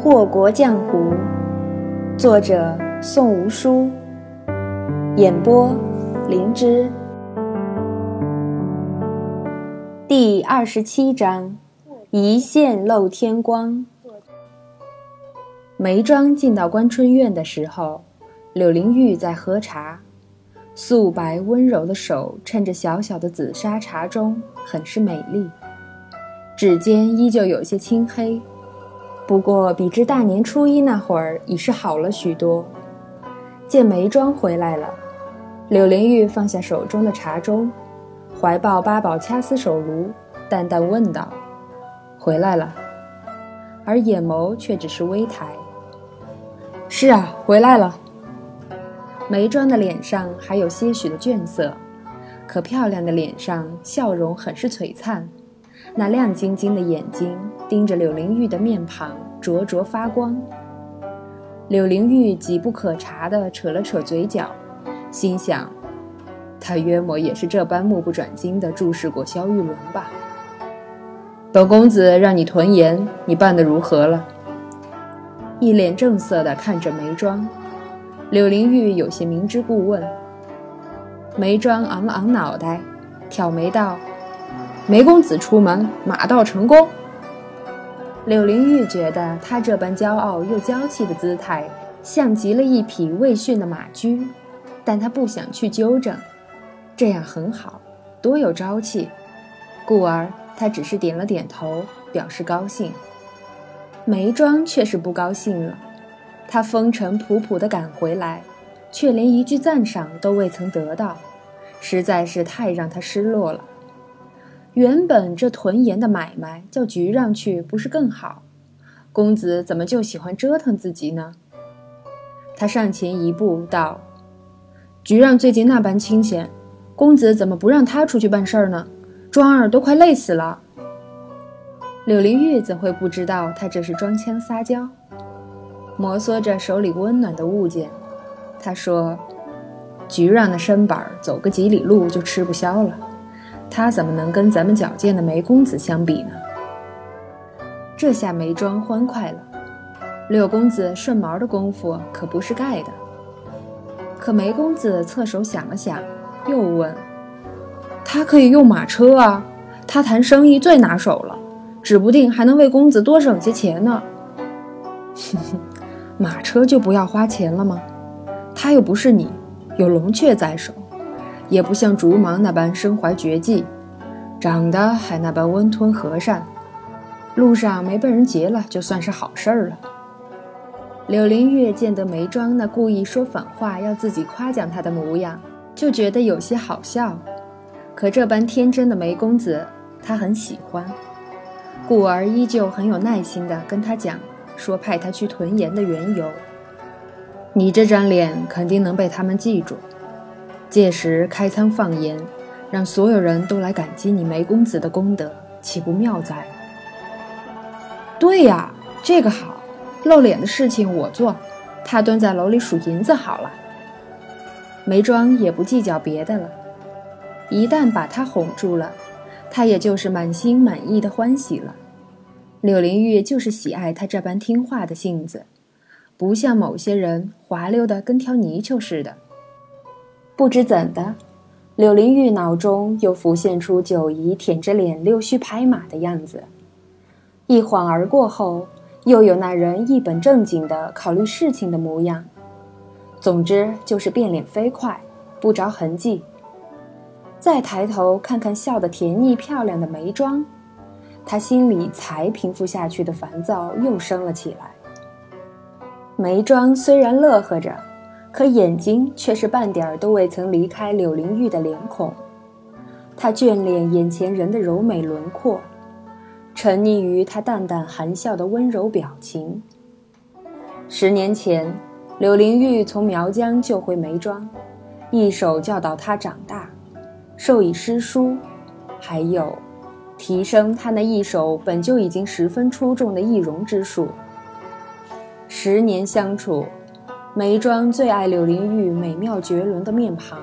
祸国江湖，作者宋无书，演播灵芝。第二十七章：一线漏天光。梅庄进到关春院的时候，柳灵玉在喝茶，素白温柔的手衬着小小的紫砂茶盅，很是美丽。指尖依旧有些青黑。不过，比之大年初一那会儿，已是好了许多。见梅庄回来了，柳灵玉放下手中的茶盅，怀抱八宝掐丝手炉，淡淡问道：“回来了。”而眼眸却只是微抬。“是啊，回来了。”梅庄的脸上还有些许的倦色，可漂亮的脸上笑容很是璀璨。那亮晶晶的眼睛盯着柳灵玉的面庞，灼灼发光。柳灵玉急不可察地扯了扯嘴角，心想：他约莫也是这般目不转睛地注视过萧玉伦吧。本公子让你屯盐，你办得如何了？一脸正色地看着梅庄，柳灵玉有些明知故问。梅庄昂了昂脑袋，挑眉道。梅公子出门，马到成功。柳灵玉觉得他这般骄傲又娇气的姿态，像极了一匹未驯的马驹，但他不想去纠正，这样很好，多有朝气。故而他只是点了点头，表示高兴。梅庄却是不高兴了，他风尘仆仆地赶回来，却连一句赞赏都未曾得到，实在是太让他失落了。原本这屯盐的买卖叫局让去不是更好？公子怎么就喜欢折腾自己呢？他上前一步道：“局让最近那般清闲，公子怎么不让他出去办事儿呢？庄儿都快累死了。”柳灵玉怎会不知道他这是装腔撒娇？摩挲着手里温暖的物件，他说：“局让的身板走个几里路就吃不消了。”他怎么能跟咱们矫健的梅公子相比呢？这下梅庄欢快了，柳公子顺毛的功夫可不是盖的。可梅公子侧手想了想，又问：“他可以用马车啊，他谈生意最拿手了，指不定还能为公子多省些钱呢。”哼哼，马车就不要花钱了吗？他又不是你，有龙雀在手。也不像竹芒那般身怀绝技，长得还那般温吞和善，路上没被人劫了，就算是好事儿了。柳灵月见得梅庄那故意说反话要自己夸奖他的模样，就觉得有些好笑。可这般天真的梅公子，他很喜欢，故而依旧很有耐心地跟他讲，说派他去屯盐的缘由。你这张脸肯定能被他们记住。届时开仓放盐，让所有人都来感激你梅公子的功德，岂不妙哉？对呀，这个好，露脸的事情我做，他蹲在楼里数银子好了。梅庄也不计较别的了，一旦把他哄住了，他也就是满心满意的欢喜了。柳灵玉就是喜爱他这般听话的性子，不像某些人滑溜的跟条泥鳅似的。不知怎的，柳灵玉脑中又浮现出九姨舔着脸溜须拍马的样子。一晃而过后，又有那人一本正经的考虑事情的模样。总之就是变脸飞快，不着痕迹。再抬头看看笑得甜腻漂亮的眉庄，他心里才平复下去的烦躁又升了起来。眉庄虽然乐呵着。可眼睛却是半点儿都未曾离开柳灵玉的脸孔，他眷恋眼前人的柔美轮廓，沉溺于他淡淡含笑的温柔表情。十年前，柳灵玉从苗疆救回梅庄，一手教导他长大，授以诗书，还有提升他那一手本就已经十分出众的易容之术。十年相处。梅庄最爱柳灵玉美妙绝伦的面庞，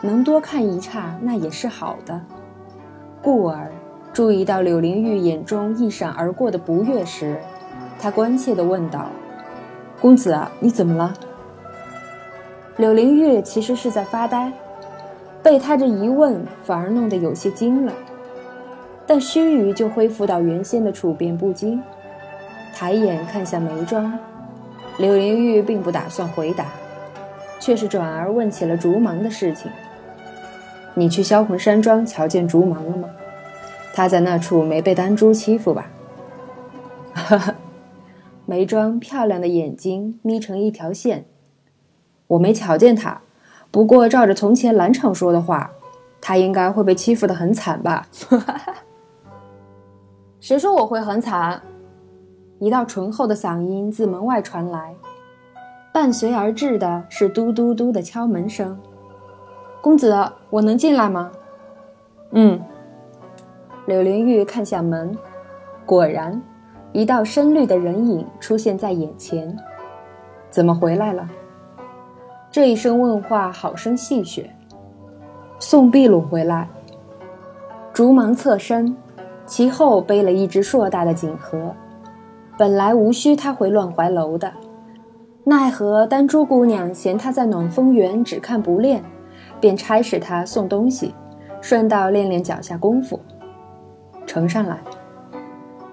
能多看一刹那也是好的。故而注意到柳灵玉眼中一闪而过的不悦时，他关切地问道：“公子啊，你怎么了？”柳灵玉其实是在发呆，被他这一问反而弄得有些惊了，但须臾就恢复到原先的处变不惊。抬眼看向眉庄，柳灵玉并不打算回答，却是转而问起了竹芒的事情。你去销魂山庄瞧见竹芒了吗？他在那处没被丹珠欺负吧？哈哈，眉庄漂亮的眼睛眯成一条线。我没瞧见他，不过照着从前蓝场说的话，他应该会被欺负得很惨吧？谁说我会很惨？一道醇厚的嗓音自门外传来，伴随而至的是嘟嘟嘟的敲门声。公子，我能进来吗？嗯。柳灵玉看向门，果然，一道深绿的人影出现在眼前。怎么回来了？这一声问话好生戏谑。送碧鲁回来。竹芒侧身，其后背了一只硕大的锦盒。本来无需他回乱怀楼的，奈何丹珠姑娘嫌他在暖风园只看不练。便差使他送东西，顺道练练脚下功夫。呈上来。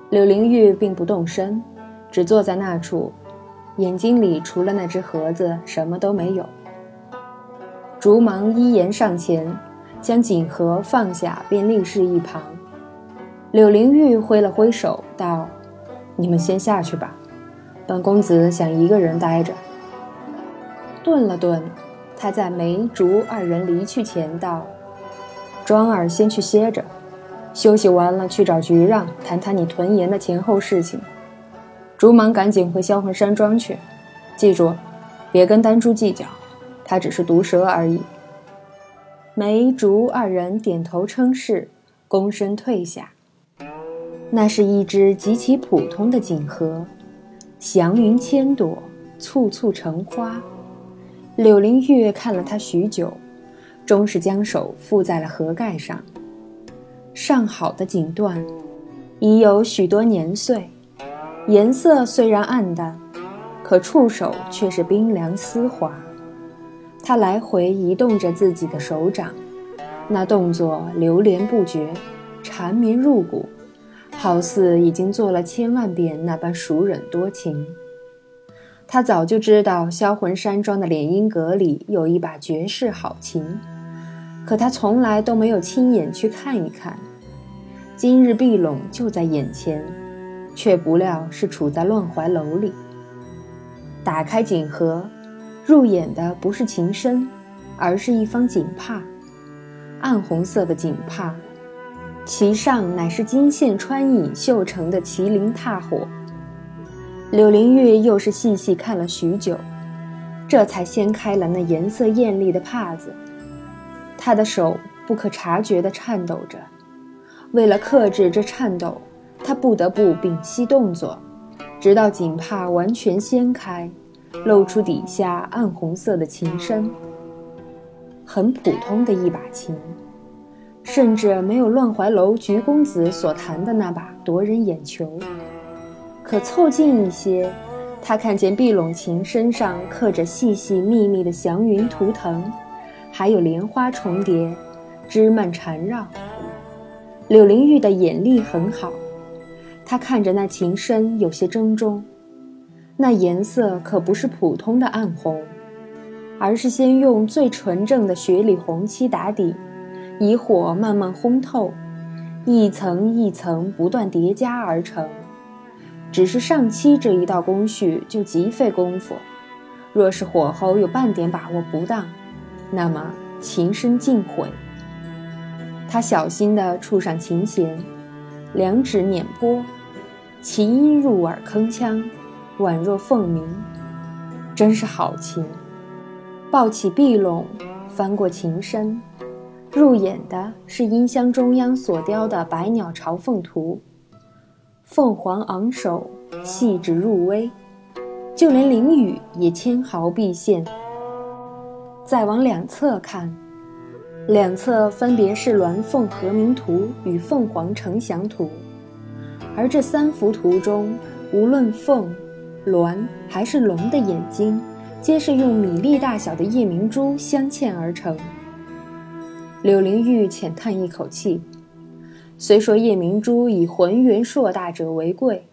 柳灵玉并不动身，只坐在那处，眼睛里除了那只盒子，什么都没有。竹芒依言上前，将锦盒放下，便立侍一旁。柳灵玉挥了挥手，道：“你们先下去吧，本公子想一个人待着。”顿了顿。他在梅竹二人离去前道：“庄儿先去歇着，休息完了去找菊让谈谈你屯盐的前后事情。竹芒赶紧回销魂山庄去，记住，别跟丹珠计较，他只是毒蛇而已。”梅竹二人点头称是，躬身退下。那是一只极其普通的锦盒，祥云千朵，簇簇成花。柳灵玉看了它许久，终是将手附在了盒盖上。上好的锦缎，已有许多年岁，颜色虽然暗淡，可触手却是冰凉丝滑。他来回移动着自己的手掌，那动作流连不绝，缠绵入骨，好似已经做了千万遍那般熟稔多情。他早就知道销魂山庄的敛音阁里有一把绝世好琴，可他从来都没有亲眼去看一看。今日碧拢就在眼前，却不料是处在乱怀楼里。打开锦盒，入眼的不是琴身，而是一方锦帕，暗红色的锦帕，其上乃是金线穿引绣成的麒麟踏火。柳灵玉又是细细看了许久，这才掀开了那颜色艳丽的帕子。她的手不可察觉地颤抖着，为了克制这颤抖，她不得不屏息动作，直到锦帕完全掀开，露出底下暗红色的琴身。很普通的一把琴，甚至没有乱怀楼菊公子所弹的那把夺人眼球。可凑近一些，他看见碧拢琴身上刻着细细密密的祥云图腾，还有莲花重叠，枝蔓缠绕。柳灵玉的眼力很好，他看着那琴身有些怔忡，那颜色可不是普通的暗红，而是先用最纯正的雪里红漆打底，以火慢慢烘透，一层一层不断叠加而成。只是上漆这一道工序就极费功夫，若是火候有半点把握不当，那么琴身尽毁。他小心地触上琴弦，两指捻拨，琴音入耳铿锵，宛若凤鸣，真是好琴。抱起碧拢，翻过琴身，入眼的是音箱中央所雕的百鸟朝凤图。凤凰昂首，细致入微，就连灵雨也纤毫毕现。再往两侧看，两侧分别是鸾凤和鸣图与凤凰呈祥图，而这三幅图中无论凤、鸾还是龙的眼睛，皆是用米粒大小的夜明珠镶嵌而成。柳灵玉浅叹一口气，虽说夜明珠以浑圆硕大者为贵，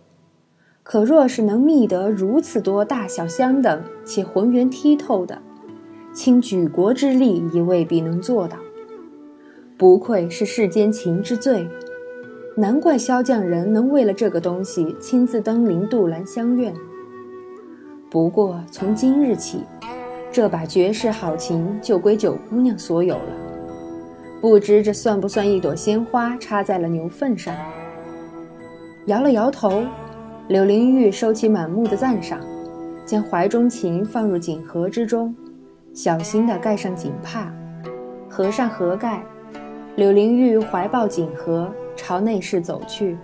可若是能觅得如此多大小相等且浑圆剔透的，倾举国之力也未必能做到。不愧是世间情之最，难怪萧匠人能为了这个东西亲自登临杜兰香院。不过从今日起，这把绝世好琴就归九姑娘所有了。不知这算不算一朵鲜花插在了牛粪上？摇了摇头，柳灵玉收起满目的赞赏，将怀中琴放入锦盒之中，小心地盖上锦帕，合上盒盖。柳灵玉怀抱锦盒，朝内室走去。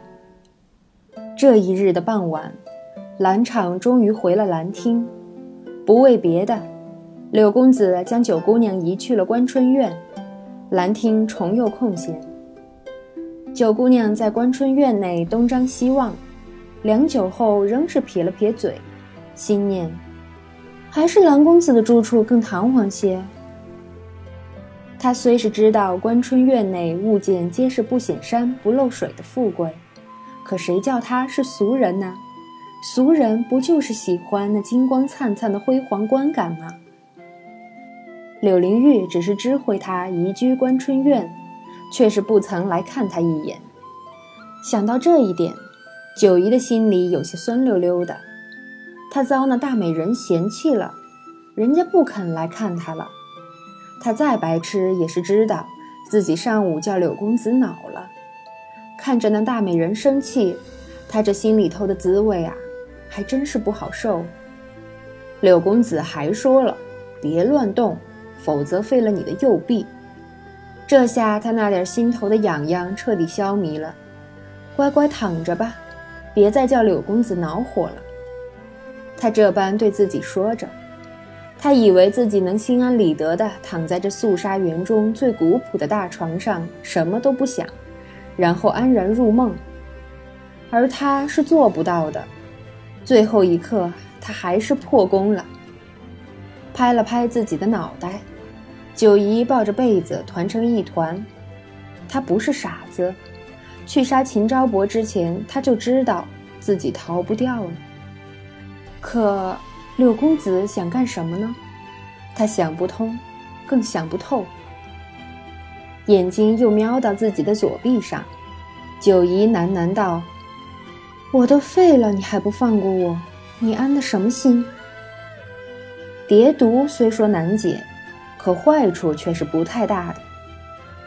这一日的傍晚，兰场终于回了兰厅，不为别的，柳公子将九姑娘移去了关春院，兰厅重又空闲。九姑娘在关春院内东张西望，良久后仍是撇了撇嘴，心念：还是兰公子的住处更堂皇些。他虽是知道关春院内物件皆是不显山不漏水的富贵，可谁叫他是俗人呢？俗人不就是喜欢那金光灿灿的辉煌观感吗？柳灵玉只是知会他移居关春院，却是不曾来看他一眼。想到这一点，九姨的心里有些酸溜溜的。她遭那大美人嫌弃了，人家不肯来看她了。他再白痴也是知道，自己上午叫柳公子恼了。看着那大美人生气，他这心里头的滋味啊，还真是不好受。柳公子还说了，别乱动，否则废了你的右臂。这下他那点心头的痒痒彻底消弭了，乖乖躺着吧，别再叫柳公子恼火了。他这般对自己说着。他以为自己能心安理得地躺在这素纱园中最古朴的大床上，什么都不想，然后安然入梦。而他是做不到的。最后一刻，他还是破功了。拍了拍自己的脑袋，九姨抱着被子团成一团。他不是傻子，去杀秦昭伯之前，他就知道自己逃不掉了。可。柳公子想干什么呢？他想不通，更想不透。眼睛又瞄到自己的左臂上，九姨喃喃道：“我都废了，你还不放过我？你安的什么心？”蝶毒虽说难解，可坏处却是不太大的。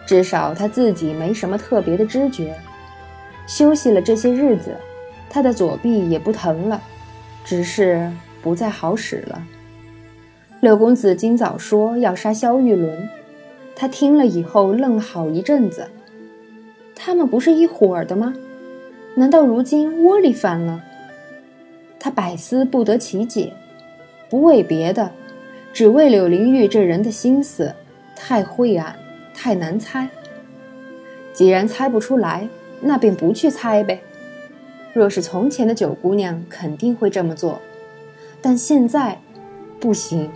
至少他自己没什么特别的知觉。休息了这些日子，他的左臂也不疼了，只是……不再好使了。六公子今早说要杀萧玉伦，他听了以后愣了好一阵子。他们不是一伙儿的吗？难道如今窝里反了？他百思不得其解，不为别的，只为柳灵玉这人的心思太晦暗，太难猜。既然猜不出来，那便不去猜呗。若是从前的九姑娘，肯定会这么做。但现在，不行。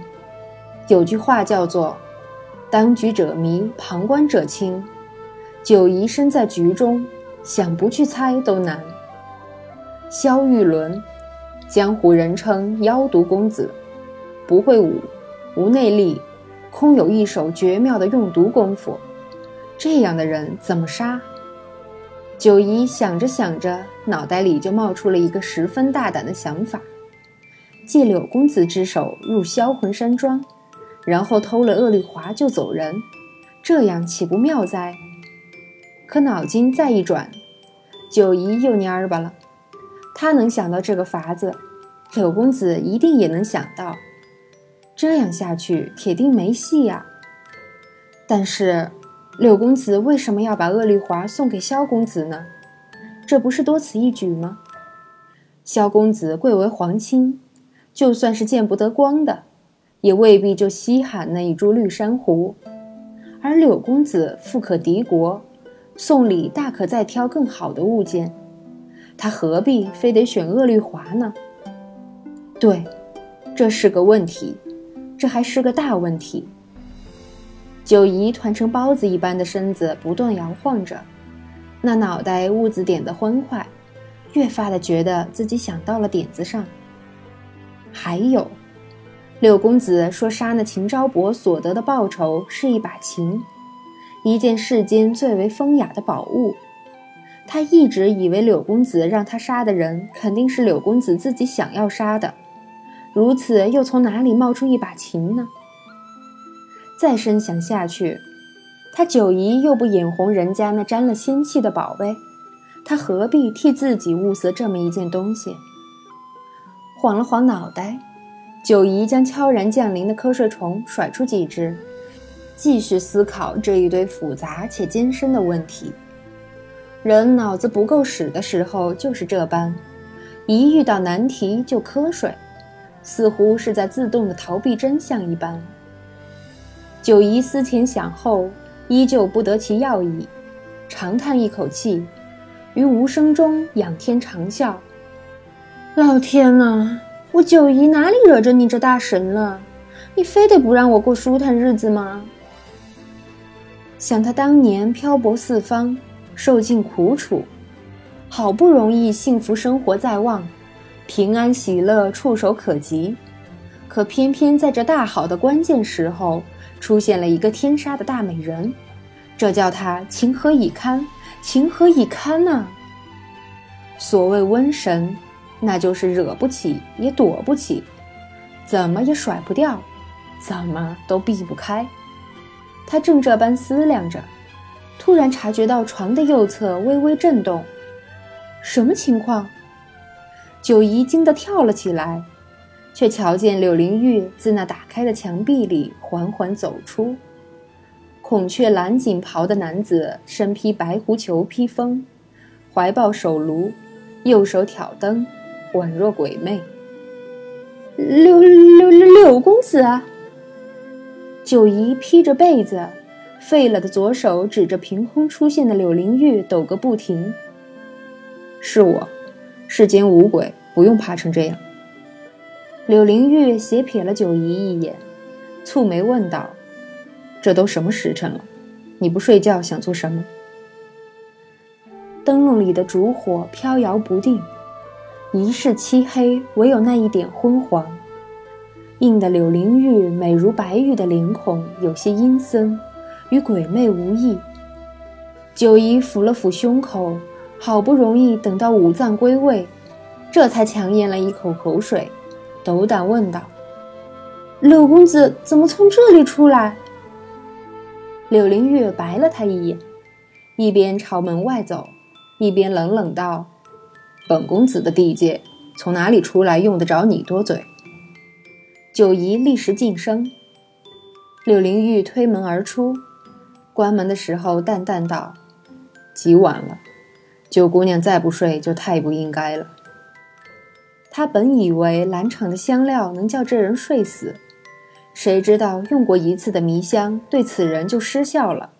有句话叫做“当局者迷，旁观者清”。九姨身在局中，想不去猜都难。萧玉伦，江湖人称妖毒公子，不会武，无内力，空有一手绝妙的用毒功夫。这样的人怎么杀？九姨想着想着，脑袋里就冒出了一个十分大胆的想法。借柳公子之手入销魂山庄，然后偷了恶丽华就走人，这样岂不妙哉？可脑筋再一转，九姨又蔫儿巴了。她能想到这个法子，柳公子一定也能想到。这样下去，铁定没戏呀。但是，柳公子为什么要把恶丽华送给萧公子呢？这不是多此一举吗？萧公子贵为皇亲。就算是见不得光的，也未必就稀罕那一株绿珊瑚。而柳公子富可敌国，送礼大可再挑更好的物件。他何必非得选鄂律华呢？对，这是个问题，这还是个大问题。九姨团成包子一般的身子不断摇晃着，那脑袋兀自点得欢快，越发的觉得自己想到了点子上。还有，柳公子说杀那秦昭伯所得的报酬是一把琴，一件世间最为风雅的宝物。他一直以为柳公子让他杀的人肯定是柳公子自己想要杀的，如此又从哪里冒出一把琴呢？再深想下去，他九姨又不眼红人家那沾了仙气的宝贝，他何必替自己物色这么一件东西？晃了晃脑袋，九姨将悄然降临的瞌睡虫甩出几只，继续思考这一堆复杂且艰深的问题。人脑子不够使的时候就是这般，一遇到难题就瞌睡，似乎是在自动的逃避真相一般。九姨思前想后，依旧不得其要矣，长叹一口气，于无声中仰天长啸：“老天呐，我九姨哪里惹着你这大神了？你非得不让我过舒坦日子吗？想他当年漂泊四方。”受尽苦楚，好不容易幸福生活在望，平安喜乐触手可及，可偏偏在这大好的关键时候，出现了一个天杀的大美人，这叫他情何以堪？情何以堪呢？所谓瘟神，那就是惹不起也躲不起，怎么也甩不掉，怎么都避不开。他正这般思量着。突然察觉到床的右侧微微震动，什么情况？九姨惊得跳了起来，却瞧见柳灵玉自那打开的墙壁里缓缓走出。孔雀蓝锦袍的男子，身披白狐裘披风，怀抱手炉，右手挑灯，宛若鬼魅。柳柳柳柳公子啊！九姨披着被子。废了的左手指着凭空出现的柳灵玉，抖个不停。是我，世间无鬼，不用怕成这样。柳灵玉斜瞥了九姨一眼，蹙眉问道：“这都什么时辰了？你不睡觉想做什么？”灯笼里的烛火飘摇不定，一室漆黑，唯有那一点昏黄，映得柳灵玉美如白玉的脸孔有些阴森。与鬼魅无异。九姨抚了抚胸口，好不容易等到五脏归位，这才强咽了一口口水，斗胆问道：“柳公子怎么从这里出来？”柳灵月白了他一眼，一边朝门外走，一边冷冷道：“本公子的地界，从哪里出来用得着你多嘴？”九姨立时噤声。柳灵玉推门而出。关门的时候，淡淡道：“极晚了，九姑娘再不睡就太不应该了。”她本以为兰厂的香料能叫这人睡死，谁知道用过一次的迷香对此人就失效了，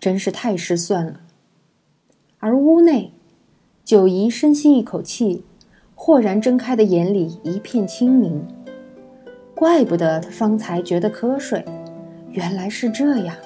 真是太失算了。而屋内，九姨深吸一口气，豁然睁开的眼里一片清明。怪不得他方才觉得瞌睡，原来是这样。